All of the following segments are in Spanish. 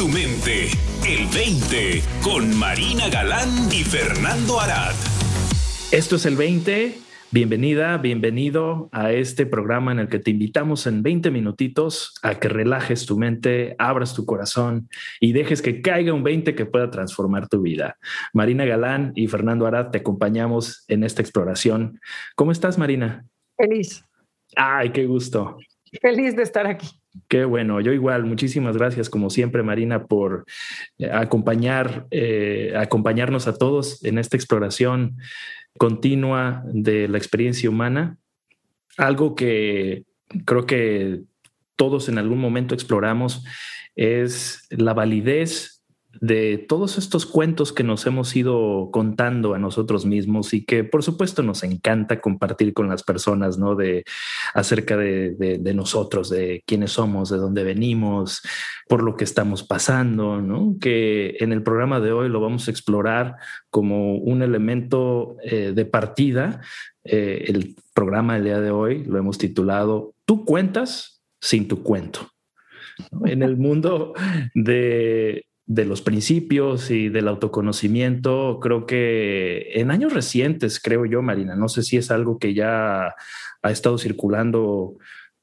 tu mente. El 20 con Marina Galán y Fernando Arad. Esto es el 20. Bienvenida, bienvenido a este programa en el que te invitamos en 20 minutitos a que relajes tu mente, abras tu corazón y dejes que caiga un 20 que pueda transformar tu vida. Marina Galán y Fernando Arad te acompañamos en esta exploración. ¿Cómo estás, Marina? Feliz. Ay, qué gusto. Feliz de estar aquí. Qué bueno, yo igual. Muchísimas gracias, como siempre, Marina, por eh, acompañar, eh, acompañarnos a todos en esta exploración continua de la experiencia humana. Algo que creo que todos en algún momento exploramos es la validez de todos estos cuentos que nos hemos ido contando a nosotros mismos y que por supuesto nos encanta compartir con las personas, ¿no? De acerca de, de, nosotros, de quiénes somos, de dónde venimos, por lo que estamos pasando, ¿no? Que en el programa de hoy lo vamos a explorar como un elemento eh, de partida. Eh, el programa del día de hoy lo hemos titulado Tú cuentas sin tu cuento. En el mundo de de los principios y del autoconocimiento, creo que en años recientes, creo yo, Marina, no sé si es algo que ya ha estado circulando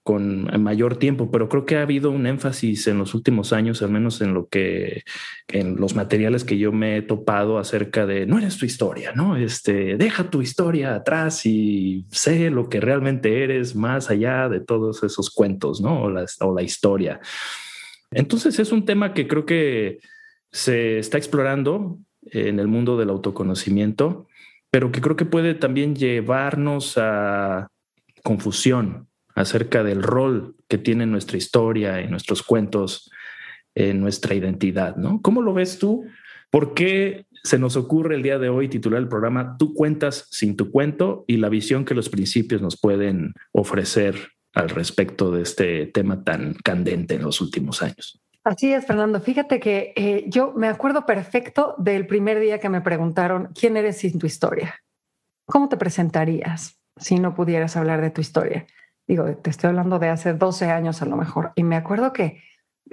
con mayor tiempo, pero creo que ha habido un énfasis en los últimos años, al menos en lo que, en los materiales que yo me he topado acerca de no eres tu historia, no? Este, deja tu historia atrás y sé lo que realmente eres más allá de todos esos cuentos, no? O la, o la historia. Entonces es un tema que creo que se está explorando en el mundo del autoconocimiento, pero que creo que puede también llevarnos a confusión acerca del rol que tiene nuestra historia y nuestros cuentos en nuestra identidad, ¿no? ¿Cómo lo ves tú? ¿Por qué se nos ocurre el día de hoy titular el programa Tú cuentas sin tu cuento y la visión que los principios nos pueden ofrecer al respecto de este tema tan candente en los últimos años? Así es, Fernando. Fíjate que eh, yo me acuerdo perfecto del primer día que me preguntaron, ¿quién eres sin tu historia? ¿Cómo te presentarías si no pudieras hablar de tu historia? Digo, te estoy hablando de hace 12 años a lo mejor. Y me acuerdo que,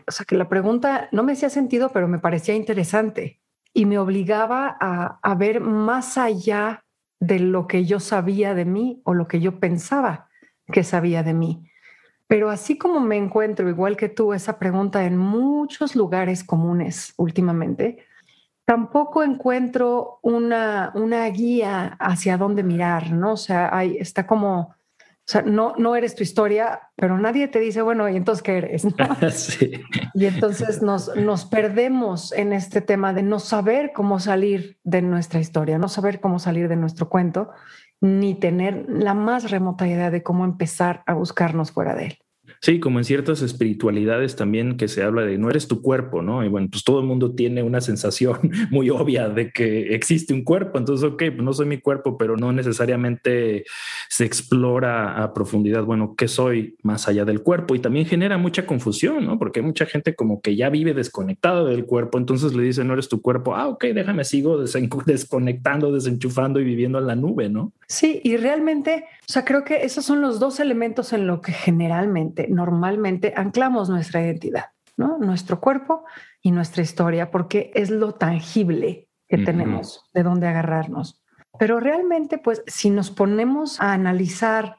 o sea, que la pregunta no me hacía sentido, pero me parecía interesante y me obligaba a, a ver más allá de lo que yo sabía de mí o lo que yo pensaba que sabía de mí. Pero así como me encuentro, igual que tú, esa pregunta en muchos lugares comunes últimamente, tampoco encuentro una, una guía hacia dónde mirar, ¿no? O sea, hay, está como, o sea, no, no eres tu historia, pero nadie te dice, bueno, ¿y entonces qué eres? sí. Y entonces nos, nos perdemos en este tema de no saber cómo salir de nuestra historia, no saber cómo salir de nuestro cuento ni tener la más remota idea de cómo empezar a buscarnos fuera de él. Sí, como en ciertas espiritualidades también que se habla de no eres tu cuerpo, ¿no? Y bueno, pues todo el mundo tiene una sensación muy obvia de que existe un cuerpo, entonces, ok, pues no soy mi cuerpo, pero no necesariamente se explora a profundidad, bueno, ¿qué soy más allá del cuerpo? Y también genera mucha confusión, ¿no? Porque hay mucha gente como que ya vive desconectada del cuerpo, entonces le dicen, no eres tu cuerpo, ah, ok, déjame, sigo desconectando, desenchufando y viviendo en la nube, ¿no? Sí, y realmente, o sea, creo que esos son los dos elementos en lo que generalmente normalmente anclamos nuestra identidad, ¿no? Nuestro cuerpo y nuestra historia, porque es lo tangible que tenemos de dónde agarrarnos. Pero realmente, pues, si nos ponemos a analizar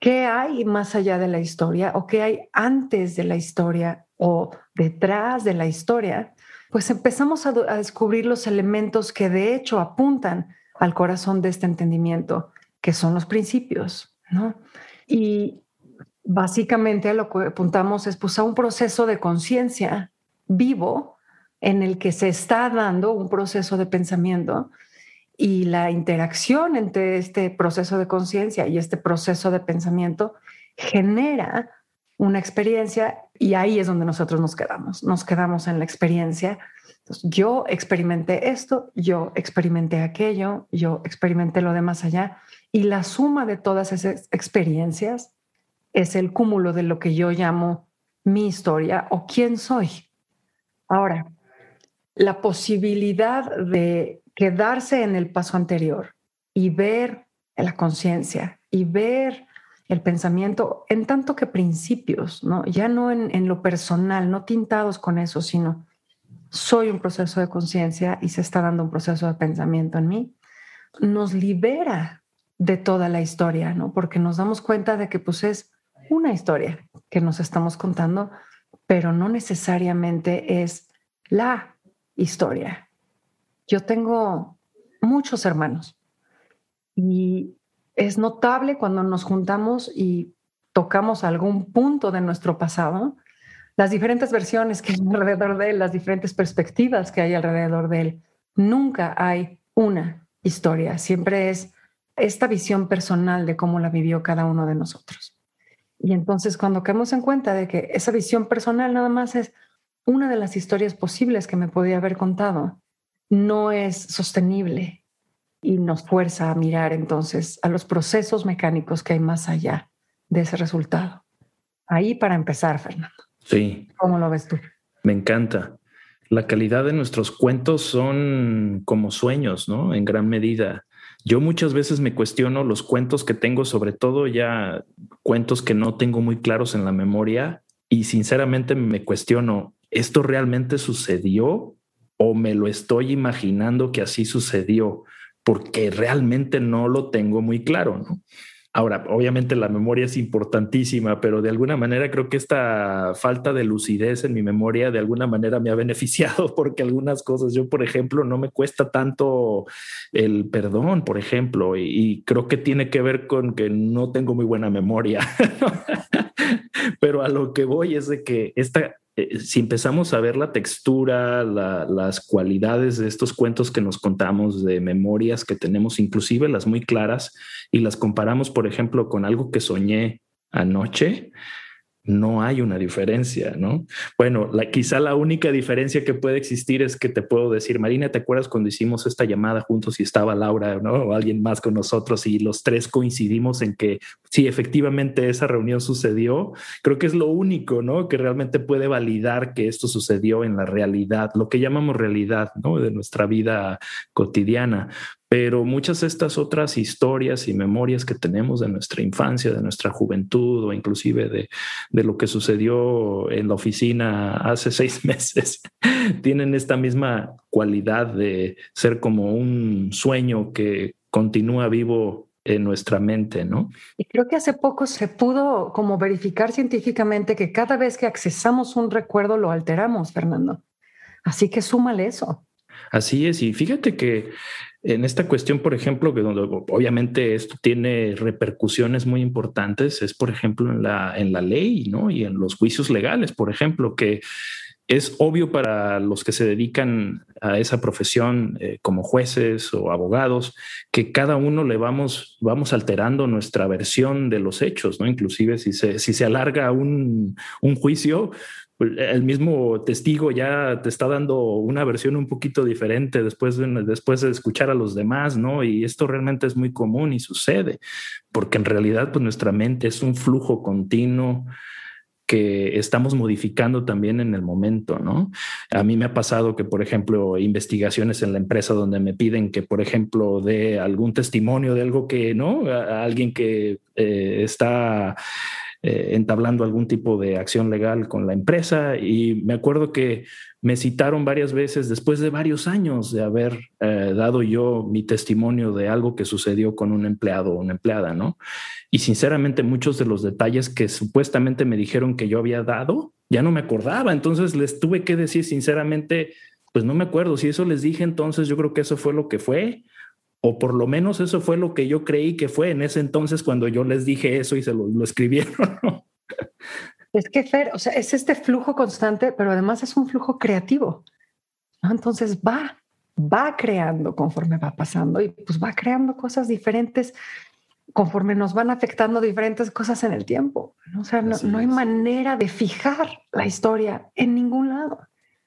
qué hay más allá de la historia o qué hay antes de la historia o detrás de la historia, pues empezamos a, a descubrir los elementos que de hecho apuntan al corazón de este entendimiento, que son los principios, ¿no? Y básicamente lo que apuntamos es pues, a un proceso de conciencia vivo en el que se está dando un proceso de pensamiento y la interacción entre este proceso de conciencia y este proceso de pensamiento genera una experiencia y ahí es donde nosotros nos quedamos, nos quedamos en la experiencia. Yo experimenté esto, yo experimenté aquello, yo experimenté lo de más allá y la suma de todas esas experiencias es el cúmulo de lo que yo llamo mi historia o quién soy. Ahora, la posibilidad de quedarse en el paso anterior y ver la conciencia y ver el pensamiento en tanto que principios, ¿no? ya no en, en, lo personal, no tintados con eso, sino soy un proceso de conciencia y se está dando un proceso de pensamiento en mí, nos libera de toda la historia, ¿no? Porque nos damos cuenta de que pues es una historia que nos estamos contando, pero no necesariamente es la historia. Yo tengo muchos hermanos y es notable cuando nos juntamos y tocamos algún punto de nuestro pasado, las diferentes versiones que hay alrededor de él, las diferentes perspectivas que hay alrededor de él. Nunca hay una historia, siempre es esta visión personal de cómo la vivió cada uno de nosotros. Y entonces cuando caemos en cuenta de que esa visión personal nada más es una de las historias posibles que me podía haber contado, no es sostenible y nos fuerza a mirar entonces a los procesos mecánicos que hay más allá de ese resultado. Ahí para empezar, Fernando. Sí. ¿Cómo lo ves tú? Me encanta. La calidad de nuestros cuentos son como sueños, ¿no? En gran medida. Yo muchas veces me cuestiono los cuentos que tengo, sobre todo ya cuentos que no tengo muy claros en la memoria y sinceramente me cuestiono, ¿esto realmente sucedió o me lo estoy imaginando que así sucedió? Porque realmente no lo tengo muy claro, ¿no? Ahora, obviamente la memoria es importantísima, pero de alguna manera creo que esta falta de lucidez en mi memoria de alguna manera me ha beneficiado porque algunas cosas, yo por ejemplo, no me cuesta tanto el perdón, por ejemplo, y, creo que tiene que ver con que no tengo muy buena memoria. pero a lo que voy es de que esta eh, si empezamos a ver la textura, las cualidades de estos cuentos que nos contamos, de memorias que tenemos, inclusive las muy claras, y las comparamos, por ejemplo, con algo que soñé anoche, no hay una diferencia, ¿no? Bueno, quizá la única diferencia que puede existir es que te puedo decir, Marina, ¿te acuerdas cuando hicimos esta llamada juntos y estaba Laura, ¿no? O alguien más con nosotros y los tres coincidimos en que sí, efectivamente esa reunión sucedió? Creo que es lo único, ¿no? Que realmente puede validar que esto sucedió en la realidad, lo que llamamos realidad, ¿no? De nuestra vida cotidiana pero muchas de estas otras historias y memorias que tenemos de nuestra infancia, de nuestra juventud o inclusive de, de lo que sucedió en la oficina hace seis meses, tienen esta misma cualidad de ser como un sueño que continúa vivo en nuestra mente, ¿no? Y creo que hace poco se pudo como verificar científicamente que cada vez que accesamos un recuerdo lo alteramos, Fernando. Así que súmale eso. Así es, y fíjate que en esta cuestión, por ejemplo, que donde obviamente esto tiene repercusiones muy importantes, es por ejemplo en la, en la ley ¿no? y en los juicios legales, por ejemplo, que es obvio para los que se dedican a esa profesión eh, como jueces o abogados que cada uno le vamos, vamos alterando nuestra versión de los hechos, ¿no? Inclusive si se, si se alarga un, un juicio, el mismo testigo ya te está dando una versión un poquito diferente después de, después de escuchar a los demás, ¿no? Y esto realmente es muy común y sucede, porque en realidad pues nuestra mente es un flujo continuo que estamos modificando también en el momento, ¿no? A mí me ha pasado que, por ejemplo, investigaciones en la empresa donde me piden que, por ejemplo, dé algún testimonio de algo que, ¿no? A alguien que eh, está eh, entablando algún tipo de acción legal con la empresa. Y me acuerdo que me citaron varias veces después de varios años de haber eh, dado yo mi testimonio de algo que sucedió con un empleado o una empleada, ¿no? Y sinceramente muchos de los detalles que supuestamente me dijeron que yo había dado, ya no me acordaba, entonces les tuve que decir sinceramente, pues no me acuerdo, si eso les dije entonces yo creo que eso fue lo que fue o por lo menos eso fue lo que yo creí que fue en ese entonces cuando yo les dije eso y se lo, escribieron. Es que, Fer, o sea, es este flujo constante, pero además es un flujo creativo. Entonces va, va creando conforme va pasando y pues va creando cosas diferentes conforme nos van afectando diferentes cosas en el tiempo. O sea, no, no, hay manera de fijar la historia en ningún lado.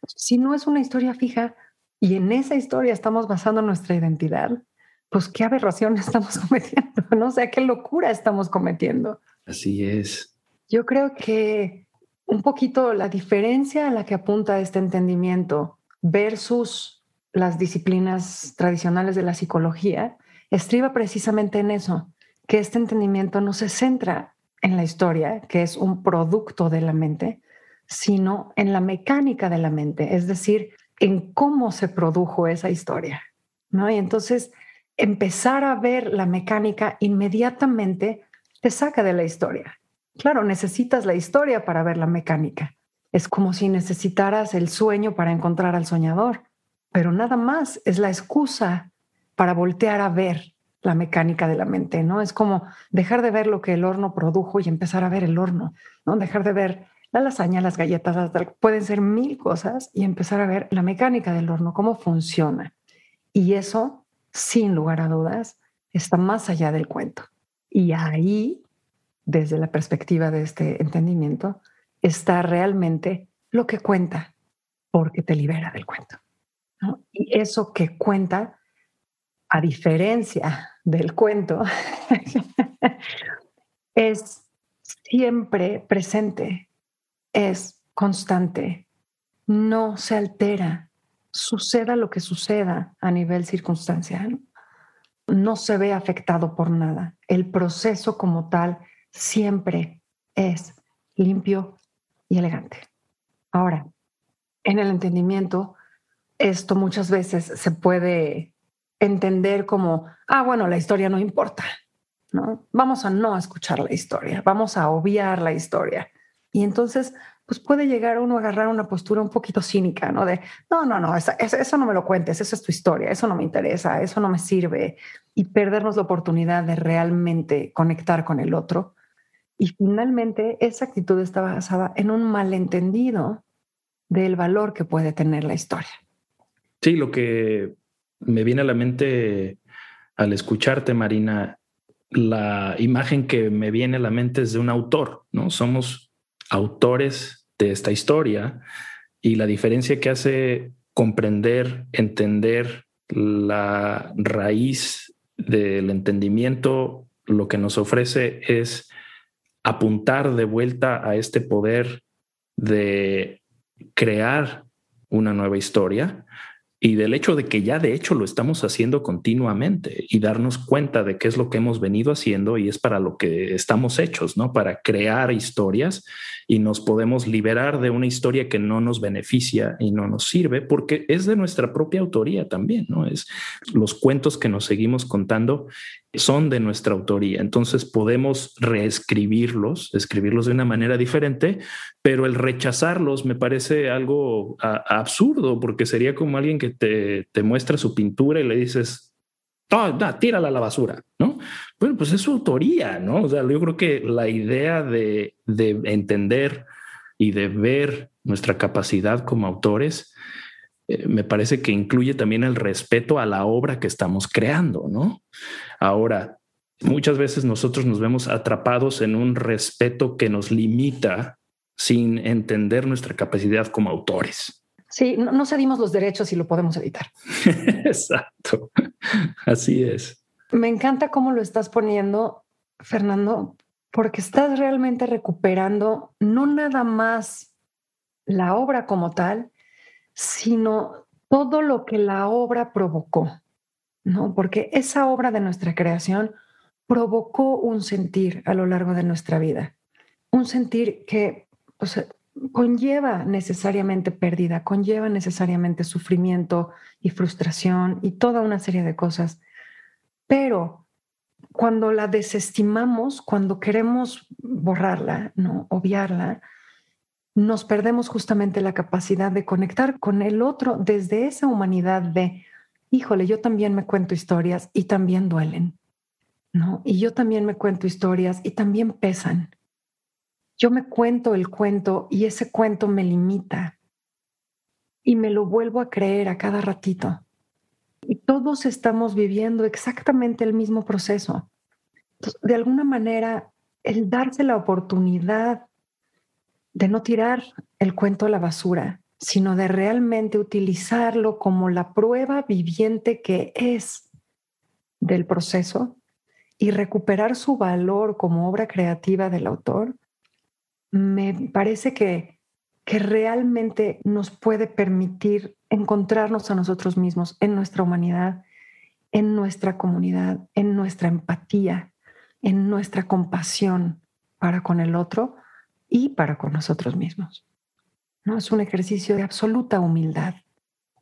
Si no es una historia fija y en esa historia estamos basando nuestra identidad, pues qué aberración estamos cometiendo, ¿no? O sea, qué locura estamos cometiendo. Así es. Yo creo que un poquito la diferencia a la que apunta este entendimiento versus las disciplinas tradicionales de la psicología estriba precisamente en eso, que este entendimiento no se centra en la historia, que es un producto de la mente, sino en la mecánica de la mente, es decir, en cómo se produjo esa historia, ¿no? Y entonces empezar a ver la mecánica inmediatamente te saca de la historia. Claro, necesitas la historia para ver la mecánica. Es como si necesitaras el sueño para encontrar al soñador, pero nada más es la excusa para voltear a ver la mecánica de la mente, ¿no? Es como dejar de ver lo que el horno produjo y empezar a ver el horno, ¿no? Dejar de ver la lasaña, las galletas, pueden ser mil cosas y empezar a ver la mecánica del horno, cómo funciona. Y eso, sin lugar a dudas, está más allá del cuento. Y ahí, desde la perspectiva de este entendimiento, está realmente lo que cuenta, porque te libera del cuento. Y eso que cuenta, a diferencia del cuento, es siempre presente, es constante, no se altera, suceda lo que suceda a nivel circunstancial, no se ve afectado por nada. El proceso como tal siempre es limpio y elegante. Ahora, en el entendimiento, esto muchas veces se puede entender como, ah, bueno, la historia no importa, ¿no? Vamos a no escuchar la historia, vamos a obviar la historia. Y entonces, pues puede llegar uno a agarrar una postura un poquito cínica, ¿no? De, no, no, no, eso no me lo cuentes, esa es tu historia, eso no me interesa, eso no me sirve. Y perdernos la oportunidad de realmente conectar con el otro. Y finalmente, esa actitud está basada en un malentendido del valor que puede tener la historia. Sí, lo que me viene a la mente al escucharte, Marina, la imagen que me viene a la mente es de un autor, ¿no? Somos autores de esta historia y la diferencia que hace comprender, entender la raíz del entendimiento, lo que nos ofrece es apuntar de vuelta a este poder de crear una nueva historia, y del hecho de que ya de hecho lo estamos haciendo continuamente y darnos cuenta de qué es lo que hemos venido haciendo y es para lo que estamos hechos, ¿no? Para crear historias y nos podemos liberar de una historia que no nos beneficia y no nos sirve porque es de nuestra propia autoría también, ¿no? Es los cuentos que nos seguimos contando son de nuestra autoría. Entonces podemos reescribirlos, escribirlos de una manera diferente, pero el rechazarlos me parece algo absurdo porque sería como alguien que te, te, muestra su pintura y le dices, tírala a la basura, ¿no? Bueno, pues es su autoría, ¿no? O sea, yo creo que la idea de, de entender y de ver nuestra capacidad como autores eh, me parece que incluye también el respeto a la obra que estamos creando, ¿no? Ahora, muchas veces nosotros nos vemos atrapados en un respeto que nos limita sin entender nuestra capacidad como autores. Sí, no, no cedimos los derechos y lo podemos evitar. Exacto, así es. Me encanta cómo lo estás poniendo, Fernando, porque estás realmente recuperando no nada más la obra como tal, sino todo lo que la obra provocó, ¿no? Porque esa obra de nuestra creación provocó un sentir a lo largo de nuestra vida, un sentir que conlleva necesariamente pérdida, conlleva necesariamente sufrimiento y frustración y toda una serie de cosas. Pero cuando la desestimamos, cuando queremos borrarla, no obviarla, nos perdemos justamente la capacidad de conectar con el otro desde esa humanidad de, híjole, yo también me cuento historias y también duelen, ¿no? Y yo también me cuento historias y también pesan. Yo me cuento el cuento y ese cuento me limita y me lo vuelvo a creer a cada ratito. Y todos estamos viviendo exactamente el mismo proceso. de alguna manera, el darse la oportunidad de no tirar el cuento a la basura, sino de realmente utilizarlo como la prueba viviente que es del proceso y recuperar su valor como obra creativa del autor, me parece que, que realmente nos puede permitir encontrarnos a nosotros mismos en nuestra humanidad, en nuestra comunidad, en nuestra empatía, en nuestra compasión para con el otro y para con nosotros mismos. ¿no? Es un ejercicio de absoluta humildad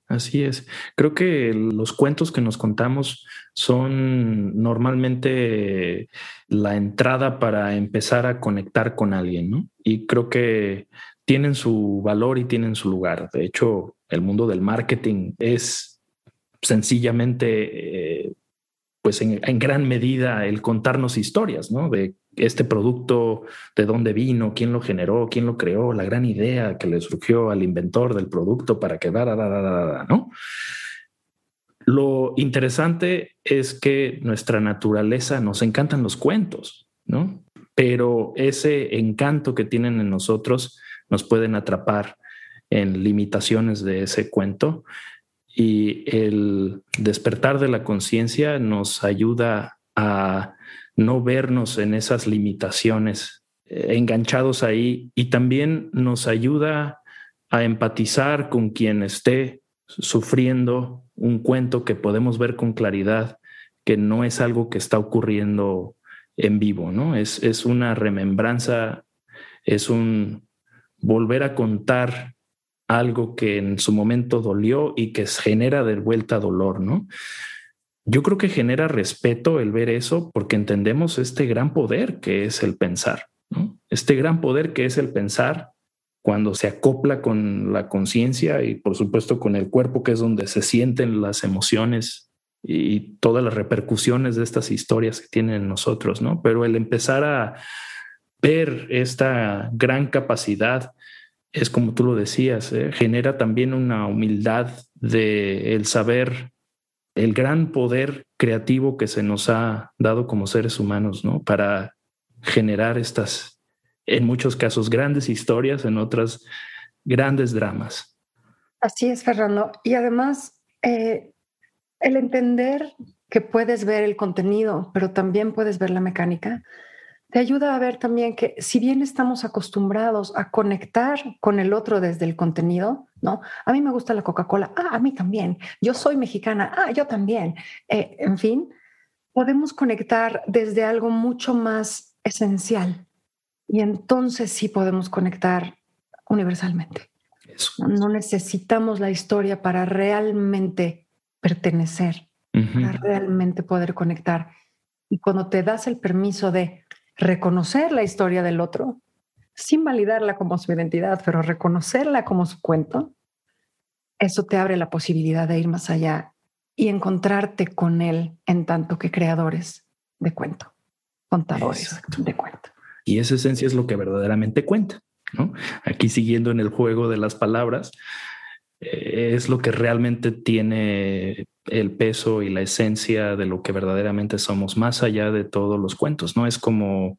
Así es. Creo que los cuentos que nos contamos son normalmente la entrada para empezar a conectar con alguien, ¿no? Y creo que tienen su valor y tienen su lugar. De hecho, el mundo del marketing es sencillamente, eh, pues en, en, gran medida, el contarnos historias, ¿no? De este producto, de dónde vino, quién lo generó, quién lo creó, la gran idea que le surgió al inventor del producto para que da, da, da, da, ¿no? Lo interesante es que nuestra naturaleza nos encantan los cuentos, ¿no? Pero ese encanto que tienen en nosotros nos pueden atrapar en limitaciones de ese cuento y el despertar de la conciencia nos ayuda a no vernos en esas limitaciones, eh, enganchados ahí, y también nos ayuda a empatizar con quien esté sufriendo un cuento que podemos ver con claridad, que no es algo que está ocurriendo en vivo, ¿no? Es, es una remembranza, es un volver a contar algo que en su momento dolió y que genera de vuelta dolor, ¿no? Yo creo que genera respeto el ver eso porque entendemos este gran poder que es el pensar, este gran poder que es el pensar cuando se acopla con la conciencia y por supuesto con el cuerpo, que es donde se sienten las emociones y todas las repercusiones de estas historias que tienen en nosotros, ¿no? Pero el empezar a ver esta gran capacidad es como tú lo decías, ¿eh? genera también una humildad de el saber el gran poder creativo que se nos ha dado como seres humanos, ¿no? Para generar estas, en muchos casos, grandes historias, en otras, grandes dramas. Así es, Fernando. Y además, eh, el entender que puedes ver el contenido, pero también puedes ver la mecánica, te ayuda a ver también que si bien estamos acostumbrados a conectar con el otro desde el contenido, ¿no? A mí me gusta la Coca-Cola, ah, a mí también, yo soy mexicana, ah, yo también, eh, en fin, podemos conectar desde algo mucho más esencial y entonces sí podemos conectar universalmente. No necesitamos la historia para realmente pertenecer, para realmente poder conectar. Y cuando te das el permiso de reconocer la historia del otro, sin validarla como su identidad, pero reconocerla como su cuento, eso te abre la posibilidad de ir más allá y encontrarte con él en tanto que creadores de cuento, contadores de cuento. Y esa esencia es lo que verdaderamente cuenta. ¿no? Aquí siguiendo en el juego de las palabras, es lo que realmente tiene el peso y la esencia de lo que verdaderamente somos, más allá de todos los cuentos, ¿no? Es como,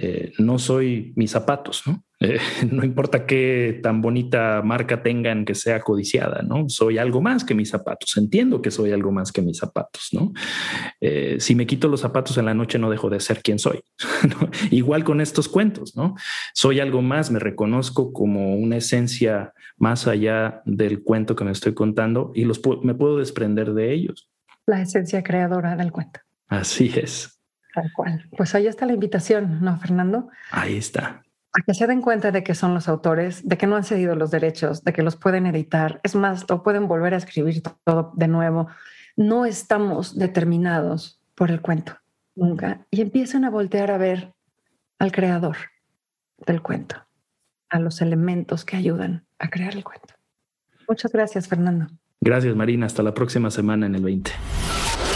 eh, no soy mis zapatos, ¿no? Eh, no importa qué tan bonita marca tengan que sea codiciada, ¿no? Soy algo más que mis zapatos. Entiendo que soy algo más que mis zapatos, ¿no? Eh, si me quito los zapatos en la noche no dejo de ser quien soy. Igual con estos cuentos, ¿no? Soy algo más, me reconozco como una esencia más allá del cuento que me estoy contando y los me puedo desprender de ellos. La esencia creadora del cuento. Así es. Tal cual. Pues ahí está la invitación, ¿no, Fernando? Ahí está a que se den cuenta de que son los autores, de que no han cedido los derechos, de que los pueden editar. Es más, lo pueden volver a escribir todo de nuevo. No estamos determinados por el cuento, nunca. Y empiezan a voltear a ver al creador del cuento, a los elementos que ayudan a crear el cuento. Muchas gracias, Fernando. Gracias, Marina. Hasta la próxima semana en el 20.